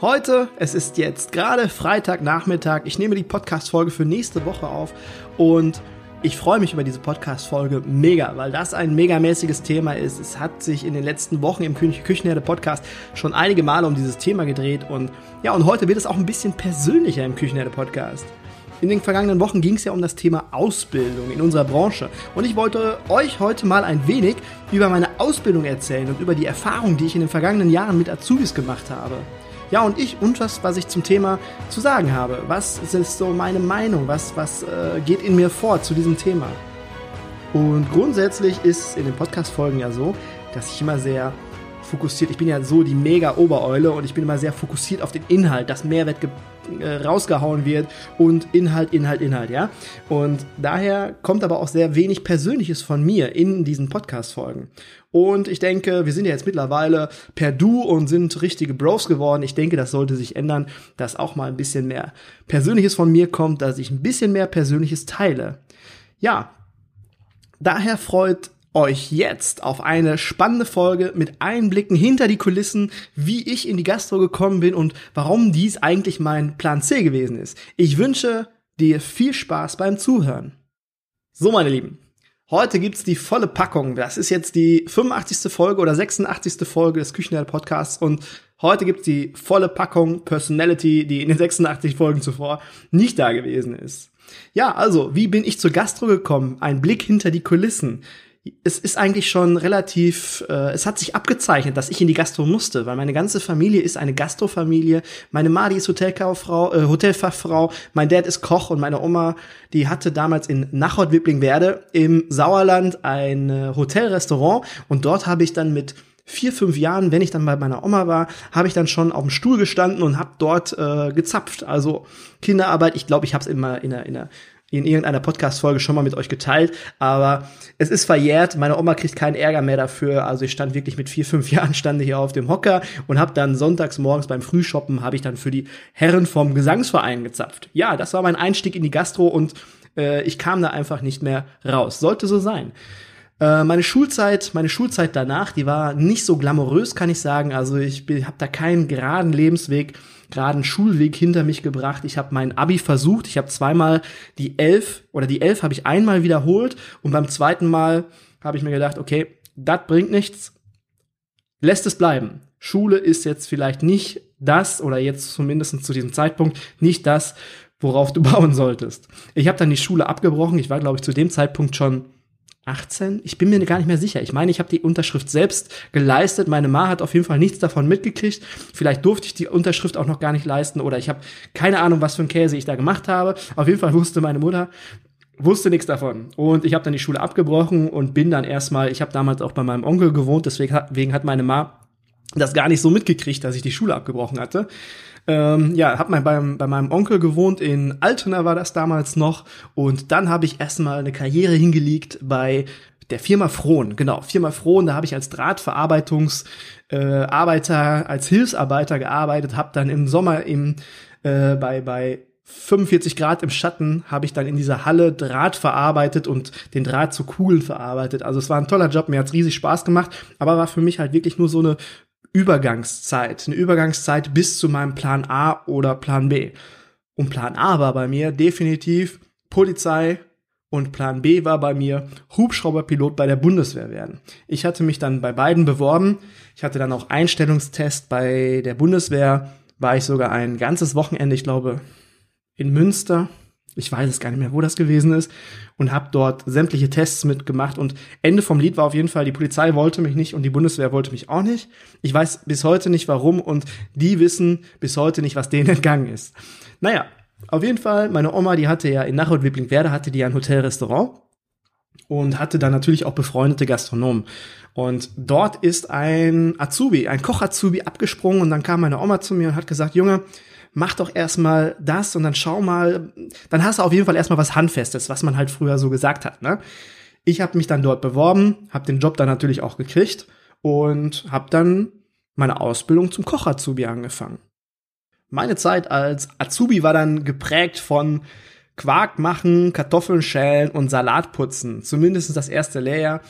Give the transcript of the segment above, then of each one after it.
Heute, es ist jetzt gerade Freitagnachmittag. Ich nehme die Podcast-Folge für nächste Woche auf und ich freue mich über diese Podcast-Folge mega, weil das ein megamäßiges Thema ist. Es hat sich in den letzten Wochen im Küchenherde Podcast schon einige Male um dieses Thema gedreht und ja, und heute wird es auch ein bisschen persönlicher im Küchenherde Podcast. In den vergangenen Wochen ging es ja um das Thema Ausbildung in unserer Branche. Und ich wollte euch heute mal ein wenig über meine Ausbildung erzählen und über die Erfahrung, die ich in den vergangenen Jahren mit Azubis gemacht habe. Ja, und ich und was, was ich zum Thema zu sagen habe. Was ist so meine Meinung? Was, was äh, geht in mir vor zu diesem Thema? Und grundsätzlich ist in den Podcast-Folgen ja so, dass ich immer sehr fokussiert, ich bin ja so die mega Obereule und ich bin immer sehr fokussiert auf den Inhalt, dass Mehrwert äh, rausgehauen wird und Inhalt, Inhalt, Inhalt, ja. Und daher kommt aber auch sehr wenig Persönliches von mir in diesen Podcast-Folgen. Und ich denke, wir sind ja jetzt mittlerweile per Du und sind richtige Bros geworden. Ich denke, das sollte sich ändern, dass auch mal ein bisschen mehr Persönliches von mir kommt, dass ich ein bisschen mehr Persönliches teile. Ja, daher freut euch jetzt auf eine spannende Folge mit Einblicken hinter die Kulissen, wie ich in die Gastro gekommen bin und warum dies eigentlich mein Plan C gewesen ist. Ich wünsche dir viel Spaß beim Zuhören. So, meine Lieben, Heute gibt's die volle Packung. Das ist jetzt die 85. Folge oder 86. Folge des Küchenherd Podcasts und heute gibt's die volle Packung Personality, die in den 86 Folgen zuvor nicht da gewesen ist. Ja, also, wie bin ich zur Gastro gekommen? Ein Blick hinter die Kulissen es ist eigentlich schon relativ, äh, es hat sich abgezeichnet, dass ich in die Gastro musste, weil meine ganze Familie ist eine Gastrofamilie. Meine Madi ist Hotelkauffrau, äh, Hotelfachfrau, mein Dad ist Koch und meine Oma, die hatte damals in Nachort-Wipplingwerde im Sauerland ein äh, Hotelrestaurant und dort habe ich dann mit vier, fünf Jahren, wenn ich dann bei meiner Oma war, habe ich dann schon auf dem Stuhl gestanden und habe dort äh, gezapft. Also Kinderarbeit, ich glaube, ich habe es immer in der, in der in irgendeiner Podcast-Folge schon mal mit euch geteilt, aber es ist verjährt. Meine Oma kriegt keinen Ärger mehr dafür. Also ich stand wirklich mit vier, fünf Jahren stand hier auf dem Hocker und habe dann sonntags morgens beim Frühshoppen habe ich dann für die Herren vom Gesangsverein gezapft. Ja, das war mein Einstieg in die Gastro und äh, ich kam da einfach nicht mehr raus. Sollte so sein. Äh, meine Schulzeit, meine Schulzeit danach, die war nicht so glamourös, kann ich sagen. Also ich habe da keinen geraden Lebensweg gerade einen Schulweg hinter mich gebracht. Ich habe mein Abi versucht. Ich habe zweimal die elf oder die elf habe ich einmal wiederholt und beim zweiten Mal habe ich mir gedacht, okay, das bringt nichts. Lässt es bleiben. Schule ist jetzt vielleicht nicht das oder jetzt zumindest zu diesem Zeitpunkt nicht das, worauf du bauen solltest. Ich habe dann die Schule abgebrochen. Ich war, glaube ich, zu dem Zeitpunkt schon 18? Ich bin mir gar nicht mehr sicher. Ich meine, ich habe die Unterschrift selbst geleistet. Meine Ma hat auf jeden Fall nichts davon mitgekriegt. Vielleicht durfte ich die Unterschrift auch noch gar nicht leisten oder ich habe keine Ahnung, was für ein Käse ich da gemacht habe. Auf jeden Fall wusste meine Mutter, wusste nichts davon. Und ich habe dann die Schule abgebrochen und bin dann erstmal, ich habe damals auch bei meinem Onkel gewohnt, deswegen hat meine Ma das gar nicht so mitgekriegt, dass ich die Schule abgebrochen hatte. Ähm, ja, hab mal beim, bei meinem Onkel gewohnt, in Altona war das damals noch. Und dann habe ich erstmal eine Karriere hingelegt bei der Firma Frohn, genau, Firma Frohn, da habe ich als Drahtverarbeitungsarbeiter, äh, als Hilfsarbeiter gearbeitet, habe dann im Sommer im, äh, bei, bei 45 Grad im Schatten habe ich dann in dieser Halle Draht verarbeitet und den Draht zu Kugeln verarbeitet. Also es war ein toller Job, mir hat's riesig Spaß gemacht, aber war für mich halt wirklich nur so eine Übergangszeit, eine Übergangszeit bis zu meinem Plan A oder Plan B. Und Plan A war bei mir definitiv Polizei und Plan B war bei mir Hubschrauberpilot bei der Bundeswehr werden. Ich hatte mich dann bei beiden beworben. Ich hatte dann auch Einstellungstest bei der Bundeswehr. War ich sogar ein ganzes Wochenende, ich glaube, in Münster Ich weiß es gar nicht mehr, wo das gewesen ist. Und habe dort sämtliche Tests mitgemacht. Und Ende vom Lied war auf jeden Fall, die Polizei wollte mich nicht und die Bundeswehr wollte mich auch nicht. Ich weiß bis heute nicht warum und die wissen bis heute nicht, was denen entgangen ist. Naja, auf jeden Fall, meine Oma, die hatte ja in Nachrod Wiblingwerde, hatte die ein Hotelrestaurant und hatte dann natürlich auch befreundete Gastronomen. Und dort ist ein Azubi, ein Koch-Azubi abgesprungen und dann kam meine Oma zu mir und hat gesagt, Junge, mach doch erstmal das und dann schau mal, dann hast du auf jeden Fall erstmal was Handfestes, was man halt früher so gesagt hat. Ne? Ich habe mich dann dort beworben, habe den Job dann natürlich auch gekriegt und habe dann meine Ausbildung zum Koch-Azubi angefangen. Meine Zeit als Azubi war dann geprägt von Quark machen, Kartoffeln schälen und Salat putzen. Zumindest das erste Lehrjahr.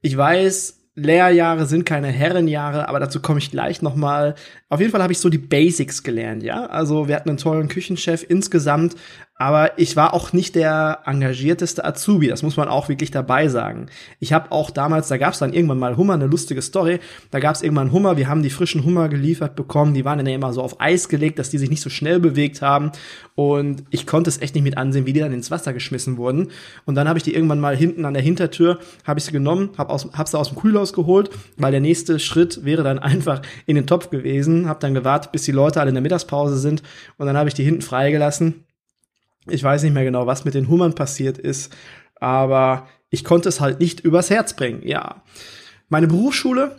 Ich weiß, Lehrjahre sind keine Herrenjahre, aber dazu komme ich gleich nochmal. Auf jeden Fall habe ich so die Basics gelernt, ja. Also wir hatten einen tollen Küchenchef insgesamt, aber ich war auch nicht der engagierteste Azubi, das muss man auch wirklich dabei sagen. Ich habe auch damals, da gab es dann irgendwann mal Hummer, eine lustige Story. Da gab es irgendwann Hummer, wir haben die frischen Hummer geliefert bekommen, die waren dann immer so auf Eis gelegt, dass die sich nicht so schnell bewegt haben. Und ich konnte es echt nicht mit ansehen, wie die dann ins Wasser geschmissen wurden. Und dann habe ich die irgendwann mal hinten an der Hintertür, habe ich sie genommen, habe aus, hab sie aus dem Kühlhaus geholt, weil der nächste Schritt wäre dann einfach in den Topf gewesen. Habe dann gewartet, bis die Leute alle in der Mittagspause sind. Und dann habe ich die hinten freigelassen ich weiß nicht mehr genau, was mit den Hummern passiert ist, aber ich konnte es halt nicht übers Herz bringen, ja. Meine Berufsschule,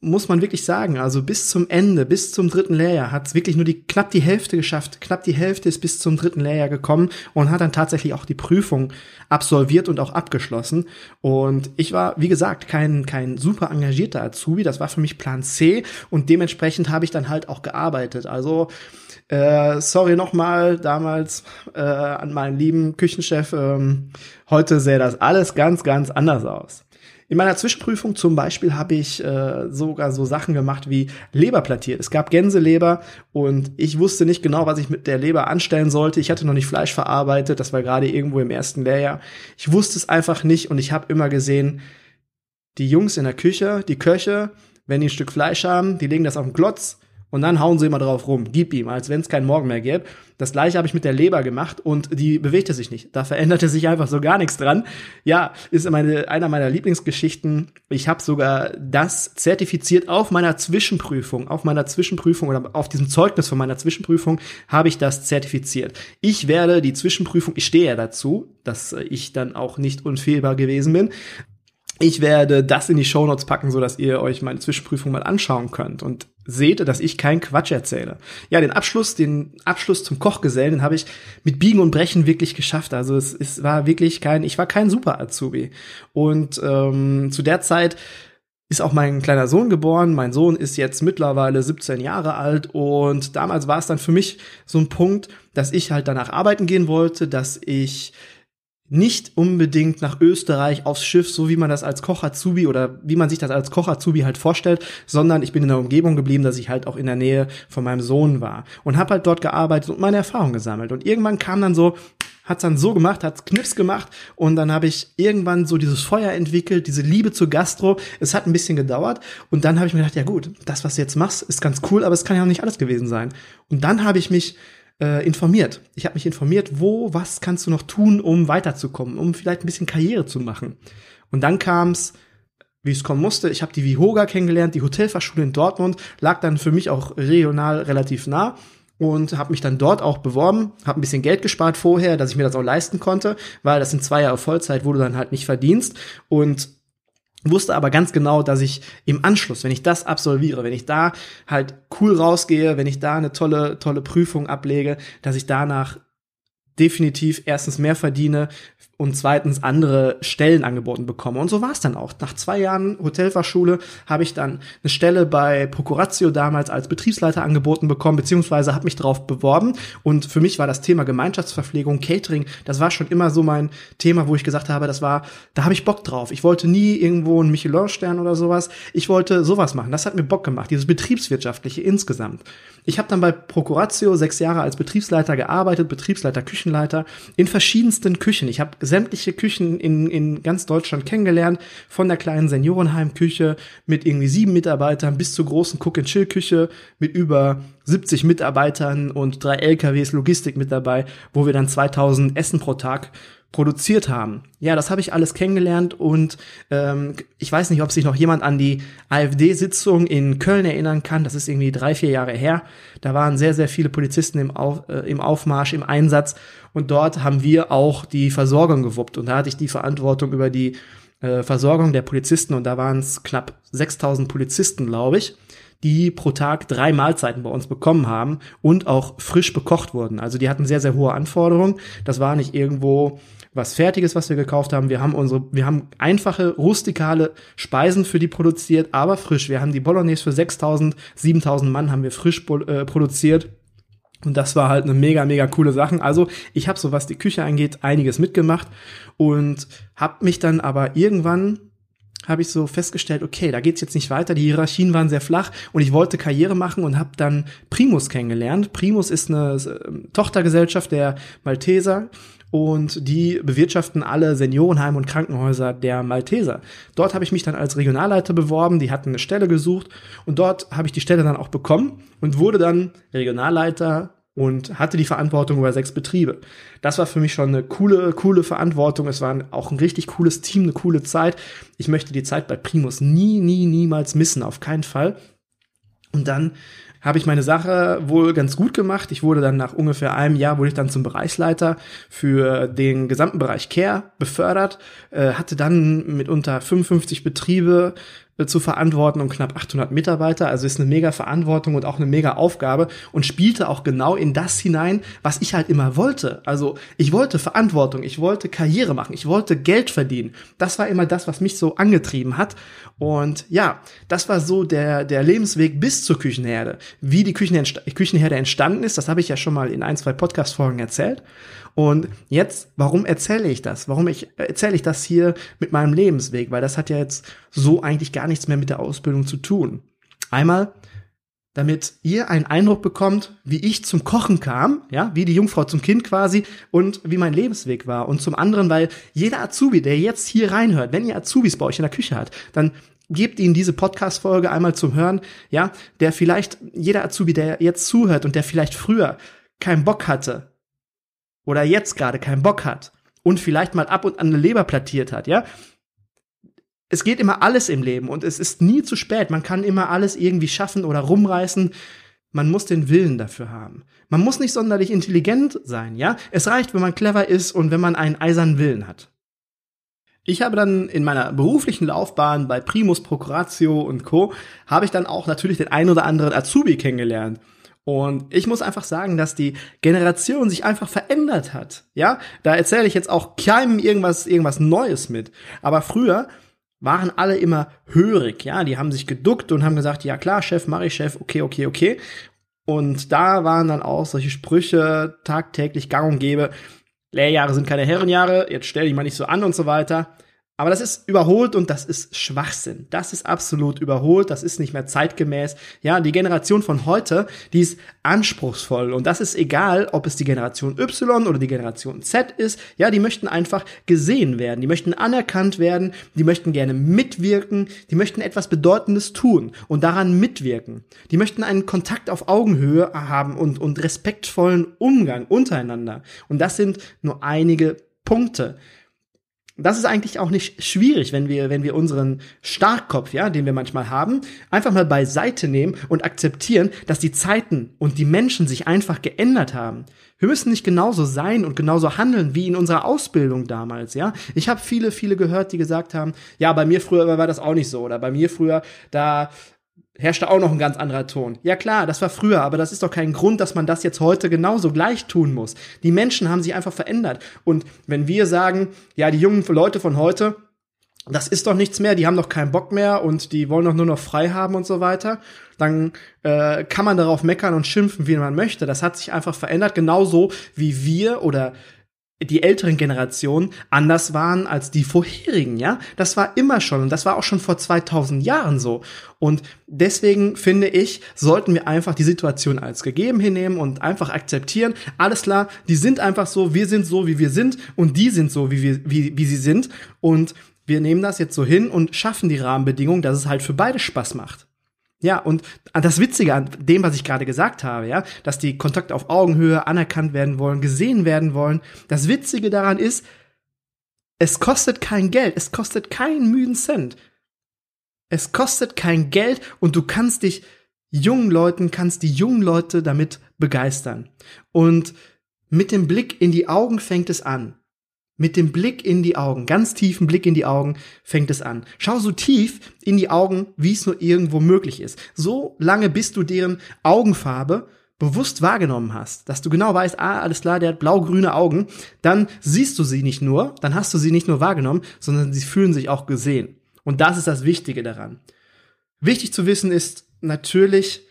muss man wirklich sagen, also bis zum Ende, bis zum dritten Lehrjahr hat es wirklich nur die knapp die Hälfte geschafft. Knapp die Hälfte ist bis zum dritten Lehrjahr gekommen und hat dann tatsächlich auch die Prüfung absolviert und auch abgeschlossen. Und ich war, wie gesagt, kein kein super engagierter Azubi. Das war für mich Plan C und dementsprechend habe ich dann halt auch gearbeitet. Also äh, sorry nochmal damals äh, an meinen lieben Küchenchef. Ähm, heute sähe das alles ganz, ganz anders aus. In meiner Zwischenprüfung zum Beispiel habe ich äh, sogar so Sachen gemacht wie Leber plattiert. Es gab Gänseleber und ich wusste nicht genau, was ich mit der Leber anstellen sollte. Ich hatte noch nicht Fleisch verarbeitet, das war gerade irgendwo im ersten Lehrjahr. Ich wusste es einfach nicht und ich habe immer gesehen, die Jungs in der Küche, die Köche, wenn die ein Stück Fleisch haben, die legen das auf den Klotz und dann hauen sie immer drauf rum, gib ihm, als wenn es keinen Morgen mehr gäbe. Das gleiche habe ich mit der Leber gemacht und die bewegte sich nicht. Da veränderte sich einfach so gar nichts dran. Ja, ist meine, einer meiner Lieblingsgeschichten. Ich habe sogar das zertifiziert auf meiner Zwischenprüfung, auf meiner Zwischenprüfung oder auf diesem Zeugnis von meiner Zwischenprüfung habe ich das zertifiziert. Ich werde die Zwischenprüfung, ich stehe ja dazu, dass ich dann auch nicht unfehlbar gewesen bin. Ich werde das in die Shownotes packen, so dass ihr euch meine Zwischenprüfung mal anschauen könnt und seht, dass ich keinen Quatsch erzähle. Ja, den Abschluss, den Abschluss zum Kochgesellen, den habe ich mit Biegen und Brechen wirklich geschafft. Also es, es war wirklich kein, ich war kein Super Azubi. Und ähm, zu der Zeit ist auch mein kleiner Sohn geboren. Mein Sohn ist jetzt mittlerweile 17 Jahre alt und damals war es dann für mich so ein Punkt, dass ich halt danach arbeiten gehen wollte, dass ich nicht unbedingt nach Österreich aufs Schiff, so wie man das als Koch Azubi oder wie man sich das als Koch Azubi halt vorstellt, sondern ich bin in der Umgebung geblieben, dass ich halt auch in der Nähe von meinem Sohn war und habe halt dort gearbeitet und meine Erfahrungen gesammelt. Und irgendwann kam dann so, hat's dann so gemacht, hat's Knips gemacht und dann habe ich irgendwann so dieses Feuer entwickelt, diese Liebe zur Gastro. Es hat ein bisschen gedauert und dann habe ich mir gedacht, ja gut, das was du jetzt machst, ist ganz cool, aber es kann ja auch nicht alles gewesen sein. Und dann habe ich mich äh, informiert. Ich habe mich informiert, wo, was kannst du noch tun, um weiterzukommen, um vielleicht ein bisschen Karriere zu machen. Und dann kam's, wie es kommen musste. Ich habe die Vihoga kennengelernt, die Hotelfachschule in Dortmund, lag dann für mich auch regional relativ nah und habe mich dann dort auch beworben, habe ein bisschen Geld gespart vorher, dass ich mir das auch leisten konnte, weil das sind zwei Jahre Vollzeit, wo du dann halt nicht verdienst und wusste aber ganz genau, dass ich im Anschluss, wenn ich das absolviere, wenn ich da halt cool rausgehe, wenn ich da eine tolle, tolle Prüfung ablege, dass ich danach definitiv erstens mehr verdiene, und zweitens andere Stellen angeboten bekomme. Und so war es dann auch. Nach zwei Jahren Hotelfachschule habe ich dann eine Stelle bei Procuratio damals als Betriebsleiter angeboten bekommen, beziehungsweise habe mich darauf beworben. Und für mich war das Thema Gemeinschaftsverpflegung, Catering, das war schon immer so mein Thema, wo ich gesagt habe, das war, da habe ich Bock drauf. Ich wollte nie irgendwo einen Michelin-Stern oder sowas. Ich wollte sowas machen. Das hat mir Bock gemacht, dieses betriebswirtschaftliche insgesamt. Ich habe dann bei Procuratio sechs Jahre als Betriebsleiter gearbeitet, Betriebsleiter Küchen Küchenleiter in verschiedensten Küchen. Ich habe sämtliche Küchen in, in ganz Deutschland kennengelernt, von der kleinen Seniorenheimküche mit irgendwie sieben Mitarbeitern bis zur großen Cook-and-Chill-Küche mit über 70 Mitarbeitern und drei LKWs Logistik mit dabei, wo wir dann 2000 Essen pro Tag produziert haben. Ja, das habe ich alles kennengelernt und ähm, ich weiß nicht, ob sich noch jemand an die AfD-Sitzung in Köln erinnern kann. Das ist irgendwie drei, vier Jahre her. Da waren sehr, sehr viele Polizisten im, Auf, äh, im Aufmarsch, im Einsatz und dort haben wir auch die Versorgung gewuppt und da hatte ich die Verantwortung über die äh, Versorgung der Polizisten und da waren es knapp 6000 Polizisten, glaube ich die pro Tag drei Mahlzeiten bei uns bekommen haben und auch frisch bekocht wurden. Also die hatten sehr, sehr hohe Anforderungen. Das war nicht irgendwo was Fertiges, was wir gekauft haben. Wir haben unsere, wir haben einfache, rustikale Speisen für die produziert, aber frisch. Wir haben die Bolognese für 6000, 7000 Mann haben wir frisch äh, produziert. Und das war halt eine mega, mega coole Sache. Also ich habe so, was die Küche angeht, einiges mitgemacht und habe mich dann aber irgendwann habe ich so festgestellt, okay, da geht's jetzt nicht weiter. Die Hierarchien waren sehr flach und ich wollte Karriere machen und habe dann Primus kennengelernt. Primus ist eine äh, Tochtergesellschaft der Malteser und die bewirtschaften alle Seniorenheime und Krankenhäuser der Malteser. Dort habe ich mich dann als Regionalleiter beworben, die hatten eine Stelle gesucht und dort habe ich die Stelle dann auch bekommen und wurde dann Regionalleiter und hatte die Verantwortung über sechs Betriebe. Das war für mich schon eine coole, coole Verantwortung. Es war auch ein richtig cooles Team, eine coole Zeit. Ich möchte die Zeit bei Primus nie, nie, niemals missen, auf keinen Fall. Und dann habe ich meine Sache wohl ganz gut gemacht. Ich wurde dann nach ungefähr einem Jahr wurde ich dann zum Bereichsleiter für den gesamten Bereich Care befördert, äh, hatte dann mitunter 55 Betriebe äh, zu verantworten und knapp 800 Mitarbeiter. Also ist eine mega Verantwortung und auch eine mega Aufgabe und spielte auch genau in das hinein, was ich halt immer wollte. Also ich wollte Verantwortung, ich wollte Karriere machen, ich wollte Geld verdienen. Das war immer das, was mich so angetrieben hat. Und ja, das war so der, der Lebensweg bis zur Küchenherde. Wie die Küchenherde entstanden ist, das habe ich ja schon mal in ein, zwei Podcast-Folgen erzählt. Und jetzt, warum erzähle ich das? Warum ich, erzähle ich das hier mit meinem Lebensweg? Weil das hat ja jetzt so eigentlich gar nichts mehr mit der Ausbildung zu tun. Einmal, damit ihr einen Eindruck bekommt, wie ich zum Kochen kam, ja, wie die Jungfrau zum Kind quasi und wie mein Lebensweg war. Und zum anderen, weil jeder Azubi, der jetzt hier reinhört, wenn ihr Azubis bei euch in der Küche habt, dann gebt ihnen diese Podcast-Folge einmal zum Hören, ja, der vielleicht, jeder Azubi, der jetzt zuhört und der vielleicht früher keinen Bock hatte oder jetzt gerade keinen Bock hat und vielleicht mal ab und an eine Leber plattiert hat, ja, es geht immer alles im Leben und es ist nie zu spät. Man kann immer alles irgendwie schaffen oder rumreißen. Man muss den Willen dafür haben. Man muss nicht sonderlich intelligent sein, ja? Es reicht, wenn man clever ist und wenn man einen eisernen Willen hat. Ich habe dann in meiner beruflichen Laufbahn bei Primus Procuratio und Co. habe ich dann auch natürlich den ein oder anderen Azubi kennengelernt. Und ich muss einfach sagen, dass die Generation sich einfach verändert hat. Ja, da erzähle ich jetzt auch keinem irgendwas, irgendwas Neues mit. Aber früher waren alle immer hörig, ja, die haben sich geduckt und haben gesagt, ja klar, Chef, mach ich Chef, okay, okay, okay. Und da waren dann auch solche Sprüche tagtäglich gang und gäbe. Lehrjahre sind keine Herrenjahre, jetzt stell dich mal nicht so an und so weiter. Aber das ist überholt und das ist Schwachsinn. Das ist absolut überholt, das ist nicht mehr zeitgemäß. Ja, die Generation von heute, die ist anspruchsvoll und das ist egal, ob es die Generation Y oder die Generation Z ist. Ja, die möchten einfach gesehen werden, die möchten anerkannt werden, die möchten gerne mitwirken, die möchten etwas Bedeutendes tun und daran mitwirken. Die möchten einen Kontakt auf Augenhöhe haben und, und respektvollen Umgang untereinander. Und das sind nur einige Punkte das ist eigentlich auch nicht schwierig, wenn wir, wenn wir unseren Starkkopf, ja, den wir manchmal haben, einfach mal beiseite nehmen und akzeptieren, dass die Zeiten und die Menschen sich einfach geändert haben. Wir müssen nicht genauso sein und genauso handeln wie in unserer Ausbildung damals, ja. Ich habe viele, viele gehört, die gesagt haben, ja, bei mir früher war das auch nicht so oder bei mir früher, da herrschte auch noch ein ganz anderer Ton. Ja klar, das war früher, aber das ist doch kein Grund, dass man das jetzt heute genauso gleich tun muss. Die Menschen haben sich einfach verändert. Und wenn wir sagen, ja, die jungen Leute von heute, das ist doch nichts mehr, die haben doch keinen Bock mehr und die wollen doch nur noch frei haben und so weiter, dann äh, kann man darauf meckern und schimpfen, wie man möchte. Das hat sich einfach verändert, genauso wie wir oder die älteren Generationen anders waren als die vorherigen, ja? Das war immer schon und das war auch schon vor 2000 Jahren so. Und deswegen finde ich, sollten wir einfach die Situation als gegeben hinnehmen und einfach akzeptieren. Alles klar, die sind einfach so, wir sind so, wie wir sind und die sind so, wie wir, wie, wie sie sind. Und wir nehmen das jetzt so hin und schaffen die Rahmenbedingungen, dass es halt für beide Spaß macht. Ja, und das Witzige an dem, was ich gerade gesagt habe, ja, dass die Kontakte auf Augenhöhe anerkannt werden wollen, gesehen werden wollen. Das Witzige daran ist, es kostet kein Geld, es kostet keinen müden Cent. Es kostet kein Geld und du kannst dich jungen Leuten, kannst die jungen Leute damit begeistern. Und mit dem Blick in die Augen fängt es an. Mit dem Blick in die Augen, ganz tiefen Blick in die Augen fängt es an. Schau so tief in die Augen, wie es nur irgendwo möglich ist. So lange, bis du deren Augenfarbe bewusst wahrgenommen hast, dass du genau weißt, ah, alles klar, der hat blau-grüne Augen, dann siehst du sie nicht nur, dann hast du sie nicht nur wahrgenommen, sondern sie fühlen sich auch gesehen. Und das ist das Wichtige daran. Wichtig zu wissen ist natürlich,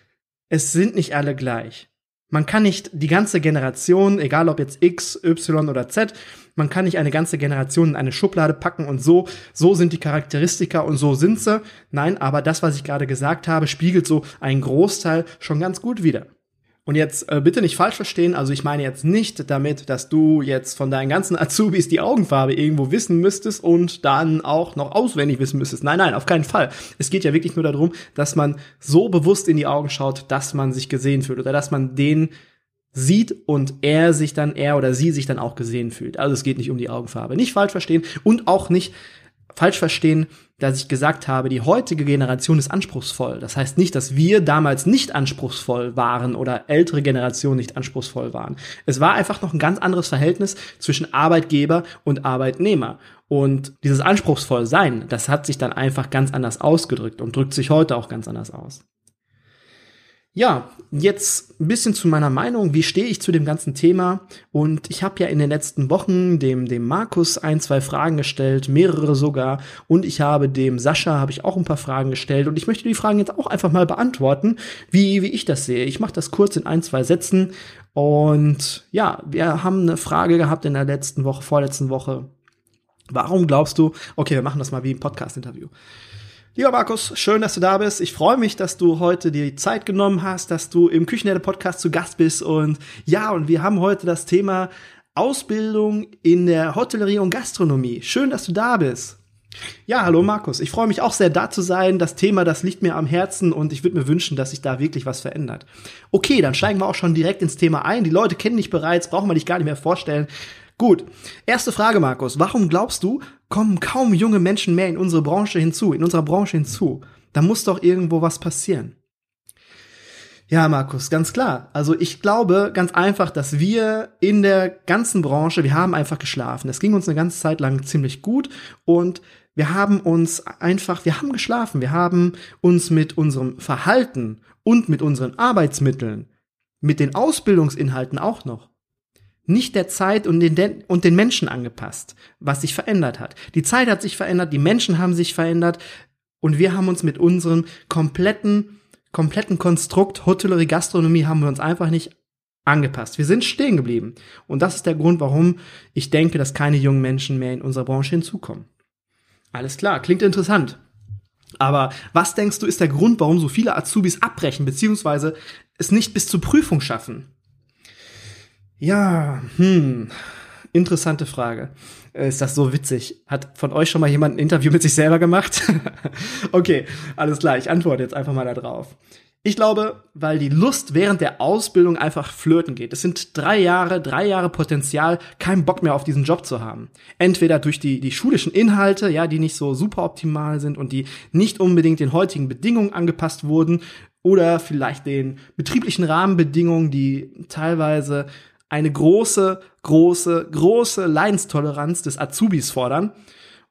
es sind nicht alle gleich. Man kann nicht die ganze Generation, egal ob jetzt X, Y oder Z, man kann nicht eine ganze Generation in eine Schublade packen und so, so sind die Charakteristika und so sind sie. Nein, aber das, was ich gerade gesagt habe, spiegelt so einen Großteil schon ganz gut wider. Und jetzt äh, bitte nicht falsch verstehen, also ich meine jetzt nicht damit, dass du jetzt von deinen ganzen Azubis die Augenfarbe irgendwo wissen müsstest und dann auch noch auswendig wissen müsstest. Nein, nein, auf keinen Fall. Es geht ja wirklich nur darum, dass man so bewusst in die Augen schaut, dass man sich gesehen fühlt oder dass man den sieht und er sich dann, er oder sie sich dann auch gesehen fühlt. Also es geht nicht um die Augenfarbe. Nicht falsch verstehen und auch nicht falsch verstehen, dass ich gesagt habe, die heutige Generation ist anspruchsvoll. Das heißt nicht, dass wir damals nicht anspruchsvoll waren oder ältere Generationen nicht anspruchsvoll waren. Es war einfach noch ein ganz anderes Verhältnis zwischen Arbeitgeber und Arbeitnehmer. Und dieses anspruchsvoll sein, das hat sich dann einfach ganz anders ausgedrückt und drückt sich heute auch ganz anders aus. Ja, jetzt ein bisschen zu meiner Meinung. Wie stehe ich zu dem ganzen Thema? Und ich habe ja in den letzten Wochen dem, dem Markus ein, zwei Fragen gestellt, mehrere sogar. Und ich habe dem Sascha habe ich auch ein paar Fragen gestellt. Und ich möchte die Fragen jetzt auch einfach mal beantworten, wie, wie ich das sehe. Ich mache das kurz in ein, zwei Sätzen. Und ja, wir haben eine Frage gehabt in der letzten Woche, vorletzten Woche. Warum glaubst du, okay, wir machen das mal wie ein Podcast-Interview. Lieber Markus, schön, dass du da bist. Ich freue mich, dass du heute die Zeit genommen hast, dass du im Küchenherde Podcast zu Gast bist. Und ja, und wir haben heute das Thema Ausbildung in der Hotellerie und Gastronomie. Schön, dass du da bist. Ja, hallo Markus. Ich freue mich auch sehr, da zu sein. Das Thema, das liegt mir am Herzen und ich würde mir wünschen, dass sich da wirklich was verändert. Okay, dann steigen wir auch schon direkt ins Thema ein. Die Leute kennen dich bereits, brauchen wir dich gar nicht mehr vorstellen. Gut. Erste Frage, Markus. Warum glaubst du, kommen kaum junge Menschen mehr in unsere Branche hinzu, in unserer Branche hinzu? Da muss doch irgendwo was passieren. Ja, Markus, ganz klar. Also ich glaube ganz einfach, dass wir in der ganzen Branche, wir haben einfach geschlafen. Es ging uns eine ganze Zeit lang ziemlich gut und wir haben uns einfach, wir haben geschlafen. Wir haben uns mit unserem Verhalten und mit unseren Arbeitsmitteln, mit den Ausbildungsinhalten auch noch nicht der Zeit und den, und den Menschen angepasst, was sich verändert hat. Die Zeit hat sich verändert, die Menschen haben sich verändert und wir haben uns mit unserem kompletten, kompletten Konstrukt Hotellerie, Gastronomie haben wir uns einfach nicht angepasst. Wir sind stehen geblieben. Und das ist der Grund, warum ich denke, dass keine jungen Menschen mehr in unserer Branche hinzukommen. Alles klar, klingt interessant. Aber was denkst du, ist der Grund, warum so viele Azubis abbrechen, beziehungsweise es nicht bis zur Prüfung schaffen? Ja, hm, interessante Frage. Äh, ist das so witzig? Hat von euch schon mal jemand ein Interview mit sich selber gemacht? okay, alles klar, ich antworte jetzt einfach mal da drauf. Ich glaube, weil die Lust während der Ausbildung einfach flirten geht. Es sind drei Jahre, drei Jahre Potenzial, keinen Bock mehr auf diesen Job zu haben. Entweder durch die, die schulischen Inhalte, ja, die nicht so super optimal sind und die nicht unbedingt den heutigen Bedingungen angepasst wurden, oder vielleicht den betrieblichen Rahmenbedingungen, die teilweise eine große, große, große Leidenstoleranz des Azubis fordern.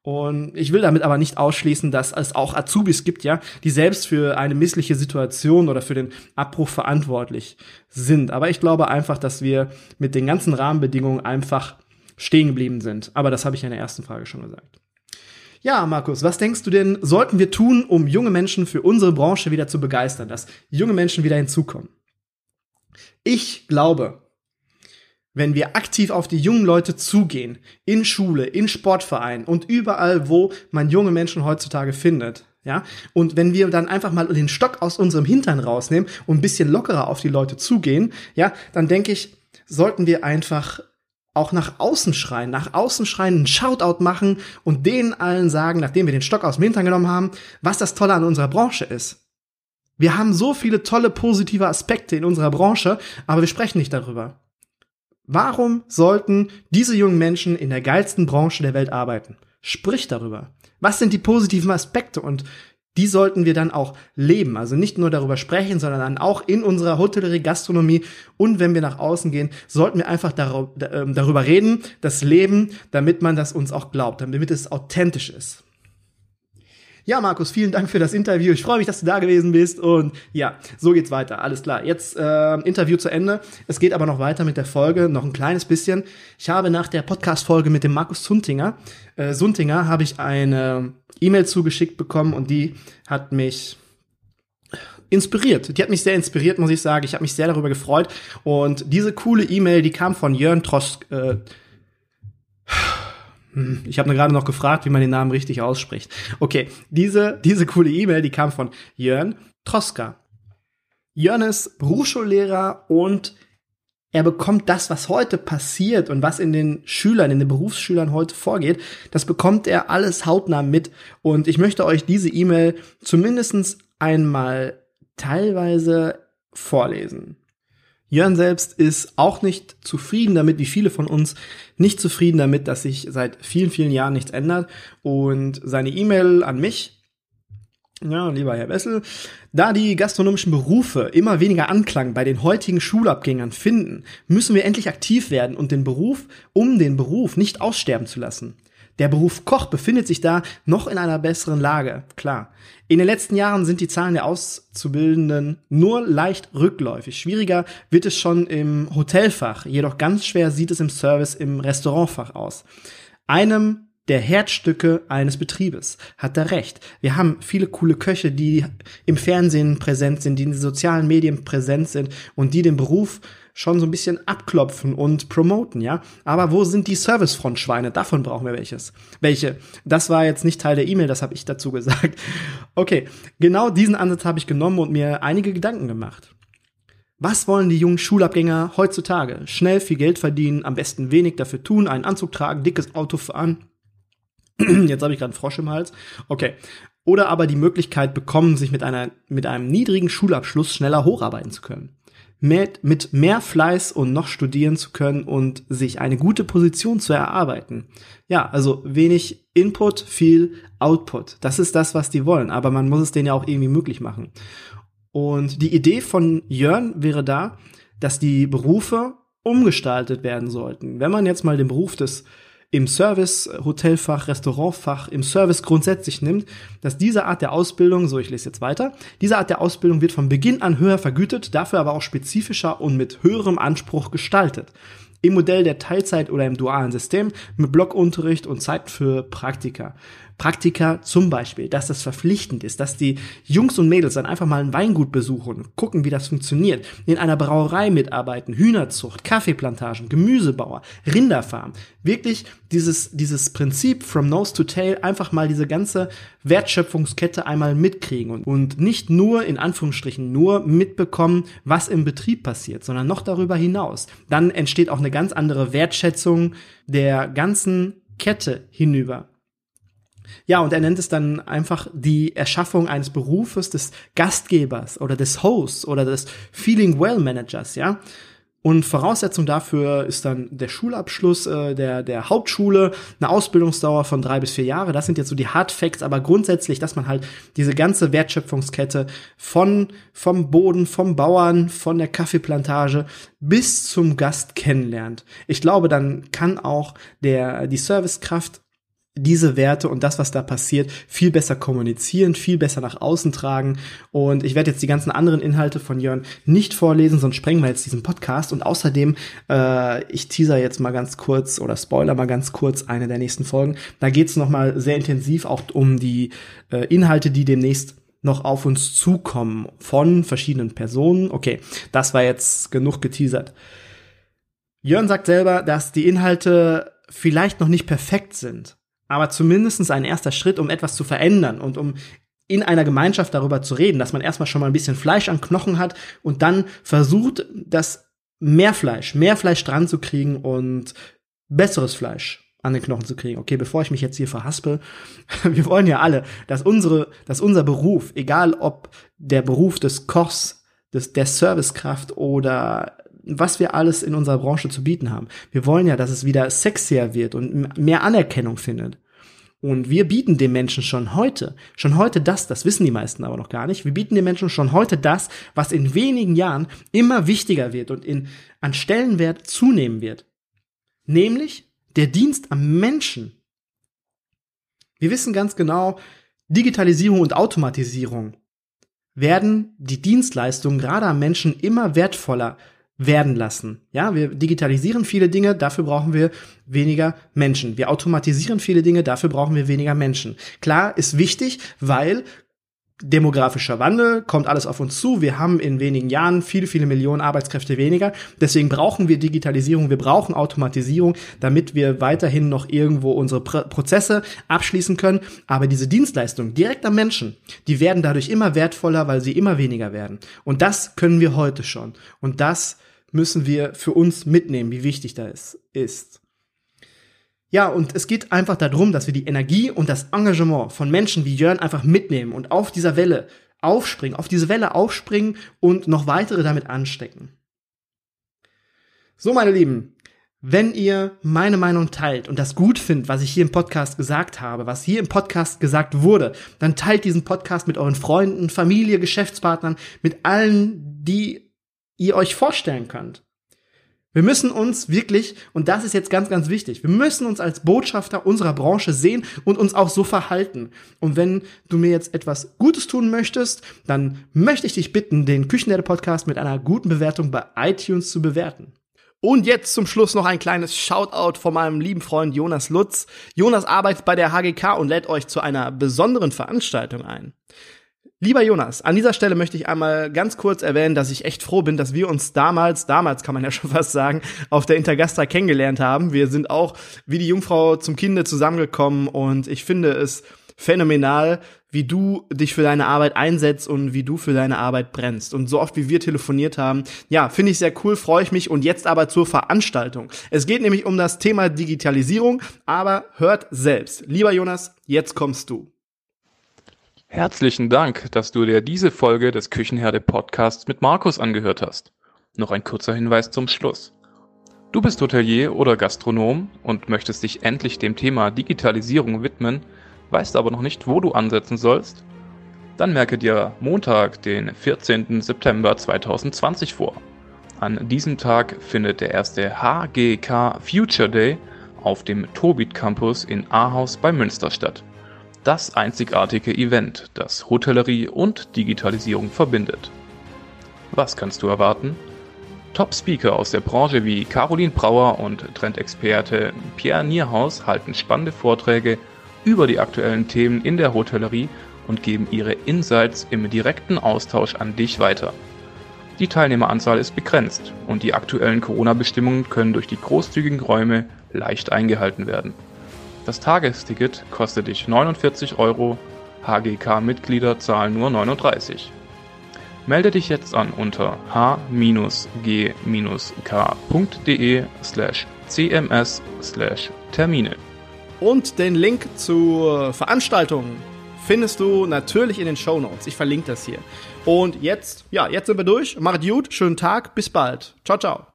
Und ich will damit aber nicht ausschließen, dass es auch Azubis gibt, ja, die selbst für eine missliche Situation oder für den Abbruch verantwortlich sind. Aber ich glaube einfach, dass wir mit den ganzen Rahmenbedingungen einfach stehen geblieben sind. Aber das habe ich in der ersten Frage schon gesagt. Ja, Markus, was denkst du denn, sollten wir tun, um junge Menschen für unsere Branche wieder zu begeistern, dass junge Menschen wieder hinzukommen? Ich glaube, wenn wir aktiv auf die jungen Leute zugehen, in Schule, in Sportvereinen und überall, wo man junge Menschen heutzutage findet, ja, und wenn wir dann einfach mal den Stock aus unserem Hintern rausnehmen und ein bisschen lockerer auf die Leute zugehen, ja, dann denke ich, sollten wir einfach auch nach außen schreien, nach außen schreien, einen Shoutout machen und denen allen sagen, nachdem wir den Stock aus dem Hintern genommen haben, was das Tolle an unserer Branche ist. Wir haben so viele tolle positive Aspekte in unserer Branche, aber wir sprechen nicht darüber. Warum sollten diese jungen Menschen in der geilsten Branche der Welt arbeiten? Sprich darüber. Was sind die positiven Aspekte und die sollten wir dann auch leben. Also nicht nur darüber sprechen, sondern dann auch in unserer Hotellerie, Gastronomie und wenn wir nach außen gehen, sollten wir einfach ähm, darüber reden, das Leben, damit man das uns auch glaubt, damit es authentisch ist. Ja, Markus, vielen Dank für das Interview. Ich freue mich, dass du da gewesen bist. Und ja, so geht's weiter. Alles klar. Jetzt äh, Interview zu Ende. Es geht aber noch weiter mit der Folge, noch ein kleines bisschen. Ich habe nach der Podcast-Folge mit dem Markus Suntinger, äh, Suntinger, habe ich eine E-Mail zugeschickt bekommen und die hat mich inspiriert. Die hat mich sehr inspiriert, muss ich sagen. Ich habe mich sehr darüber gefreut. Und diese coole E-Mail, die kam von Jörn Trosk. Äh, ich habe gerade noch gefragt, wie man den Namen richtig ausspricht. Okay, diese, diese coole E-Mail, die kam von Jörn Troska. Jörn ist Berufsschullehrer und er bekommt das, was heute passiert und was in den Schülern, in den Berufsschülern heute vorgeht, das bekommt er alles hautnah mit. Und ich möchte euch diese E-Mail zumindest einmal teilweise vorlesen. Jörn selbst ist auch nicht zufrieden damit, wie viele von uns nicht zufrieden damit, dass sich seit vielen, vielen Jahren nichts ändert. Und seine E-Mail an mich, ja, lieber Herr Wessel, da die gastronomischen Berufe immer weniger Anklang bei den heutigen Schulabgängern finden, müssen wir endlich aktiv werden und den Beruf, um den Beruf nicht aussterben zu lassen. Der Beruf Koch befindet sich da noch in einer besseren Lage, klar. In den letzten Jahren sind die Zahlen der Auszubildenden nur leicht rückläufig. Schwieriger wird es schon im Hotelfach, jedoch ganz schwer sieht es im Service im Restaurantfach aus. Einem der Herzstücke eines Betriebes. Hat er recht. Wir haben viele coole Köche, die im Fernsehen präsent sind, die in den sozialen Medien präsent sind und die den Beruf schon so ein bisschen abklopfen und promoten, ja. Aber wo sind die Servicefrontschweine? Davon brauchen wir welches. Welche? Das war jetzt nicht Teil der E-Mail, das habe ich dazu gesagt. Okay, genau diesen Ansatz habe ich genommen und mir einige Gedanken gemacht. Was wollen die jungen Schulabgänger heutzutage? Schnell viel Geld verdienen, am besten wenig dafür tun, einen Anzug tragen, dickes Auto fahren. Jetzt habe ich gerade einen Frosch im Hals. Okay. Oder aber die Möglichkeit bekommen, sich mit einer, mit einem niedrigen Schulabschluss schneller hocharbeiten zu können mit, mit mehr Fleiß und noch studieren zu können und sich eine gute Position zu erarbeiten. Ja, also wenig Input, viel Output. Das ist das, was die wollen. Aber man muss es denen ja auch irgendwie möglich machen. Und die Idee von Jörn wäre da, dass die Berufe umgestaltet werden sollten. Wenn man jetzt mal den Beruf des im Service, Hotelfach, Restaurantfach, im Service grundsätzlich nimmt, dass diese Art der Ausbildung, so ich lese jetzt weiter, diese Art der Ausbildung wird von Beginn an höher vergütet, dafür aber auch spezifischer und mit höherem Anspruch gestaltet. Im Modell der Teilzeit oder im dualen System mit Blockunterricht und Zeit für Praktika. Praktika zum Beispiel, dass das verpflichtend ist, dass die Jungs und Mädels dann einfach mal ein Weingut besuchen, gucken, wie das funktioniert, in einer Brauerei mitarbeiten, Hühnerzucht, Kaffeeplantagen, Gemüsebauer, Rinderfarm. Wirklich dieses, dieses Prinzip from nose to tail, einfach mal diese ganze Wertschöpfungskette einmal mitkriegen und, und nicht nur, in Anführungsstrichen, nur mitbekommen, was im Betrieb passiert, sondern noch darüber hinaus. Dann entsteht auch eine ganz andere Wertschätzung der ganzen Kette hinüber. Ja, und er nennt es dann einfach die Erschaffung eines Berufes des Gastgebers oder des Hosts oder des Feeling Well Managers, ja. Und Voraussetzung dafür ist dann der Schulabschluss äh, der, der Hauptschule, eine Ausbildungsdauer von drei bis vier Jahre. Das sind jetzt so die Hard Facts, aber grundsätzlich, dass man halt diese ganze Wertschöpfungskette von, vom Boden, vom Bauern, von der Kaffeeplantage bis zum Gast kennenlernt. Ich glaube, dann kann auch der, die Servicekraft diese Werte und das, was da passiert, viel besser kommunizieren, viel besser nach außen tragen. Und ich werde jetzt die ganzen anderen Inhalte von Jörn nicht vorlesen, sonst sprengen wir jetzt diesen Podcast. Und außerdem, äh, ich teaser jetzt mal ganz kurz oder spoiler mal ganz kurz eine der nächsten Folgen. Da geht es nochmal sehr intensiv auch um die äh, Inhalte, die demnächst noch auf uns zukommen von verschiedenen Personen. Okay, das war jetzt genug geteasert. Jörn sagt selber, dass die Inhalte vielleicht noch nicht perfekt sind, aber zumindest ein erster Schritt, um etwas zu verändern und um in einer Gemeinschaft darüber zu reden, dass man erstmal schon mal ein bisschen Fleisch an Knochen hat und dann versucht, das mehr Fleisch, mehr Fleisch dran zu kriegen und besseres Fleisch an den Knochen zu kriegen. Okay, bevor ich mich jetzt hier verhaspel, wir wollen ja alle, dass unsere, dass unser Beruf, egal ob der Beruf des Kochs, des, der Servicekraft oder was wir alles in unserer Branche zu bieten haben. Wir wollen ja, dass es wieder sexier wird und mehr Anerkennung findet. Und wir bieten den Menschen schon heute, schon heute das, das wissen die meisten aber noch gar nicht, wir bieten den Menschen schon heute das, was in wenigen Jahren immer wichtiger wird und in, an Stellenwert zunehmen wird. Nämlich der Dienst am Menschen. Wir wissen ganz genau, Digitalisierung und Automatisierung werden die Dienstleistungen gerade am Menschen immer wertvoller werden lassen. Ja, wir digitalisieren viele Dinge, dafür brauchen wir weniger Menschen. Wir automatisieren viele Dinge, dafür brauchen wir weniger Menschen. Klar, ist wichtig, weil demografischer Wandel, kommt alles auf uns zu. Wir haben in wenigen Jahren viele, viele Millionen Arbeitskräfte weniger. Deswegen brauchen wir Digitalisierung, wir brauchen Automatisierung, damit wir weiterhin noch irgendwo unsere Pr Prozesse abschließen können. Aber diese Dienstleistungen direkt am Menschen, die werden dadurch immer wertvoller, weil sie immer weniger werden. Und das können wir heute schon. Und das müssen wir für uns mitnehmen, wie wichtig das ist. Ja, und es geht einfach darum, dass wir die Energie und das Engagement von Menschen wie Jörn einfach mitnehmen und auf dieser Welle aufspringen, auf diese Welle aufspringen und noch weitere damit anstecken. So, meine Lieben, wenn ihr meine Meinung teilt und das gut findet, was ich hier im Podcast gesagt habe, was hier im Podcast gesagt wurde, dann teilt diesen Podcast mit euren Freunden, Familie, Geschäftspartnern, mit allen, die ihr euch vorstellen könnt. Wir müssen uns wirklich, und das ist jetzt ganz, ganz wichtig, wir müssen uns als Botschafter unserer Branche sehen und uns auch so verhalten. Und wenn du mir jetzt etwas Gutes tun möchtest, dann möchte ich dich bitten, den Küchenerde Podcast mit einer guten Bewertung bei iTunes zu bewerten. Und jetzt zum Schluss noch ein kleines Shoutout von meinem lieben Freund Jonas Lutz. Jonas arbeitet bei der HGK und lädt euch zu einer besonderen Veranstaltung ein. Lieber Jonas, an dieser Stelle möchte ich einmal ganz kurz erwähnen, dass ich echt froh bin, dass wir uns damals, damals kann man ja schon fast sagen, auf der Intergastra kennengelernt haben. Wir sind auch wie die Jungfrau zum Kinde zusammengekommen und ich finde es phänomenal, wie du dich für deine Arbeit einsetzt und wie du für deine Arbeit brennst. Und so oft wie wir telefoniert haben, ja, finde ich sehr cool, freue ich mich. Und jetzt aber zur Veranstaltung. Es geht nämlich um das Thema Digitalisierung, aber hört selbst. Lieber Jonas, jetzt kommst du. Herzlichen Dank, dass du dir diese Folge des Küchenherde Podcasts mit Markus angehört hast. Noch ein kurzer Hinweis zum Schluss. Du bist Hotelier oder Gastronom und möchtest dich endlich dem Thema Digitalisierung widmen, weißt aber noch nicht, wo du ansetzen sollst? Dann merke dir Montag, den 14. September 2020 vor. An diesem Tag findet der erste HGK Future Day auf dem Tobit Campus in Ahaus bei Münster statt das einzigartige Event, das Hotellerie und Digitalisierung verbindet. Was kannst du erwarten? Top-Speaker aus der Branche wie Caroline Brauer und Trendexperte Pierre Nierhaus halten spannende Vorträge über die aktuellen Themen in der Hotellerie und geben ihre Insights im direkten Austausch an dich weiter. Die Teilnehmeranzahl ist begrenzt und die aktuellen Corona-Bestimmungen können durch die großzügigen Räume leicht eingehalten werden. Das Tagesticket kostet dich 49 Euro, HGK-Mitglieder zahlen nur 39. Melde dich jetzt an unter h-g-k.de slash cms slash Termine. Und den Link zur Veranstaltung findest du natürlich in den Show Notes. Ich verlinke das hier. Und jetzt, ja, jetzt sind wir durch. Macht gut, schönen Tag, bis bald. Ciao, ciao.